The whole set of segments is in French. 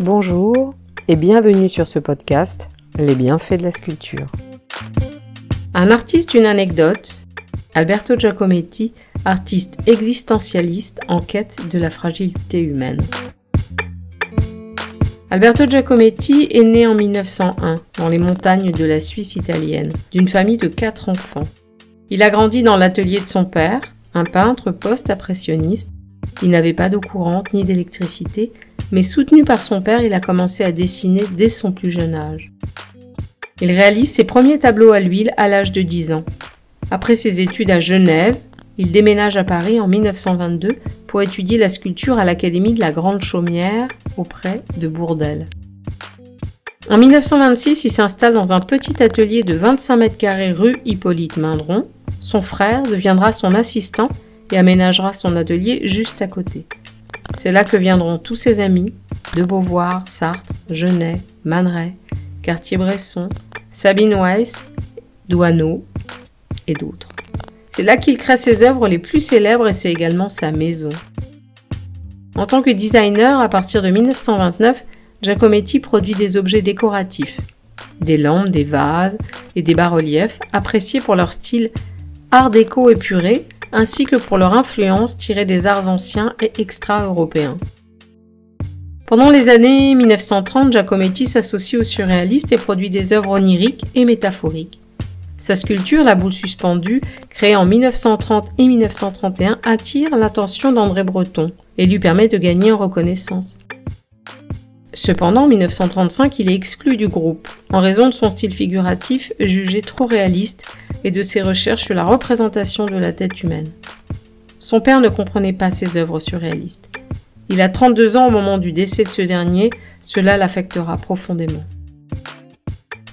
Bonjour et bienvenue sur ce podcast Les bienfaits de la sculpture. Un artiste, une anecdote. Alberto Giacometti, artiste existentialiste en quête de la fragilité humaine. Alberto Giacometti est né en 1901 dans les montagnes de la Suisse italienne, d'une famille de quatre enfants. Il a grandi dans l'atelier de son père, un peintre post-impressionniste. Il n'avait pas d'eau courante ni d'électricité, mais soutenu par son père, il a commencé à dessiner dès son plus jeune âge. Il réalise ses premiers tableaux à l'huile à l'âge de 10 ans. Après ses études à Genève, il déménage à Paris en 1922 pour étudier la sculpture à l'Académie de la Grande Chaumière auprès de Bourdelle. En 1926, il s'installe dans un petit atelier de 25 mètres carrés rue Hippolyte Mindron. Son frère deviendra son assistant et aménagera son atelier juste à côté. C'est là que viendront tous ses amis, de Beauvoir, Sartre, Genet, Man Cartier-Bresson, Sabine Weiss, Douaneau et d'autres. C'est là qu'il crée ses œuvres les plus célèbres et c'est également sa maison. En tant que designer, à partir de 1929, Giacometti produit des objets décoratifs, des lampes, des vases et des bas-reliefs appréciés pour leur style art déco épuré ainsi que pour leur influence tirée des arts anciens et extra-européens. Pendant les années 1930, Giacometti s'associe aux surréalistes et produit des œuvres oniriques et métaphoriques. Sa sculpture, La boule suspendue, créée en 1930 et 1931, attire l'attention d'André Breton et lui permet de gagner en reconnaissance. Cependant, en 1935, il est exclu du groupe, en raison de son style figuratif jugé trop réaliste et de ses recherches sur la représentation de la tête humaine. Son père ne comprenait pas ses œuvres surréalistes. Il a 32 ans au moment du décès de ce dernier, cela l'affectera profondément.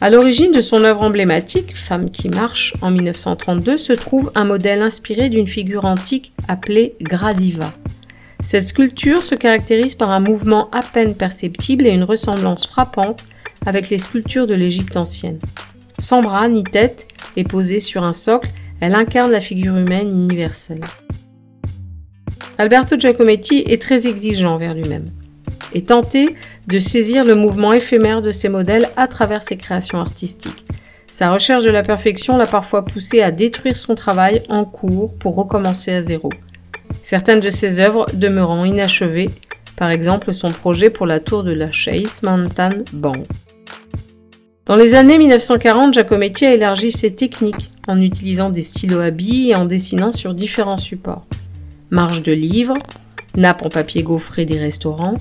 À l'origine de son œuvre emblématique, Femme qui marche, en 1932, se trouve un modèle inspiré d'une figure antique appelée Gradiva. Cette sculpture se caractérise par un mouvement à peine perceptible et une ressemblance frappante avec les sculptures de l'Égypte ancienne. Sans bras ni tête et posée sur un socle, elle incarne la figure humaine universelle. Alberto Giacometti est très exigeant envers lui-même et tenté de saisir le mouvement éphémère de ses modèles à travers ses créations artistiques. Sa recherche de la perfection l'a parfois poussé à détruire son travail en cours pour recommencer à zéro. Certaines de ses œuvres demeurant inachevées, par exemple son projet pour la tour de la Chase Mountain Bank. Dans les années 1940, Giacometti a élargi ses techniques en utilisant des stylos à billes et en dessinant sur différents supports. Marges de livres, nappes en papier gaufré des restaurants.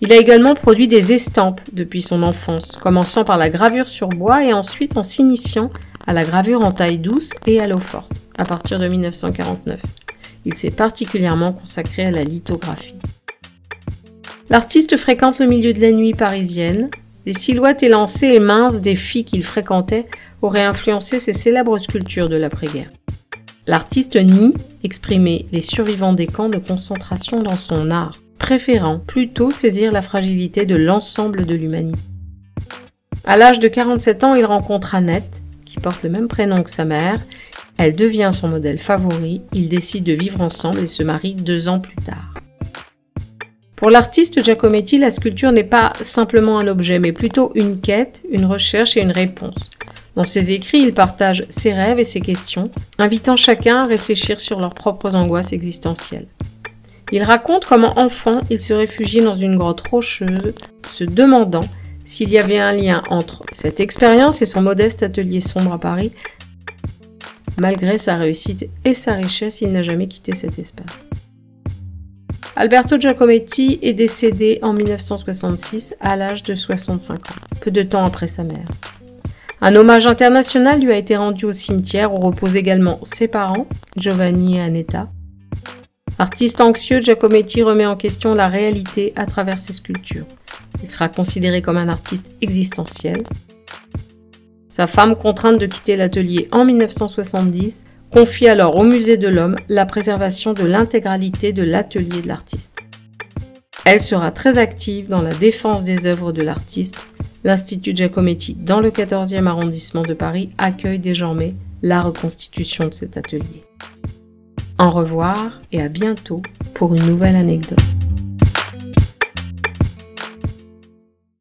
Il a également produit des estampes depuis son enfance, commençant par la gravure sur bois et ensuite en s'initiant à la gravure en taille douce et à l'eau forte, à partir de 1949. Il s'est particulièrement consacré à la lithographie. L'artiste fréquente le milieu de la nuit parisienne. Les silhouettes élancées et minces des filles qu'il fréquentait auraient influencé ses célèbres sculptures de l'après-guerre. L'artiste nie exprimer les survivants des camps de concentration dans son art, préférant plutôt saisir la fragilité de l'ensemble de l'humanité. À l'âge de 47 ans, il rencontre Annette, qui porte le même prénom que sa mère, elle devient son modèle favori, ils décident de vivre ensemble et se marient deux ans plus tard. Pour l'artiste Giacometti, la sculpture n'est pas simplement un objet, mais plutôt une quête, une recherche et une réponse. Dans ses écrits, il partage ses rêves et ses questions, invitant chacun à réfléchir sur leurs propres angoisses existentielles. Il raconte comment enfant, il se réfugiait dans une grotte rocheuse, se demandant s'il y avait un lien entre cette expérience et son modeste atelier sombre à Paris, Malgré sa réussite et sa richesse, il n'a jamais quitté cet espace. Alberto Giacometti est décédé en 1966 à l'âge de 65 ans, peu de temps après sa mère. Un hommage international lui a été rendu au cimetière où reposent également ses parents, Giovanni et Annetta. Artiste anxieux, Giacometti remet en question la réalité à travers ses sculptures. Il sera considéré comme un artiste existentiel, sa femme, contrainte de quitter l'atelier en 1970, confie alors au Musée de l'Homme la préservation de l'intégralité de l'atelier de l'artiste. Elle sera très active dans la défense des œuvres de l'artiste. L'Institut Giacometti, dans le 14e arrondissement de Paris, accueille désormais la reconstitution de cet atelier. Au revoir et à bientôt pour une nouvelle anecdote.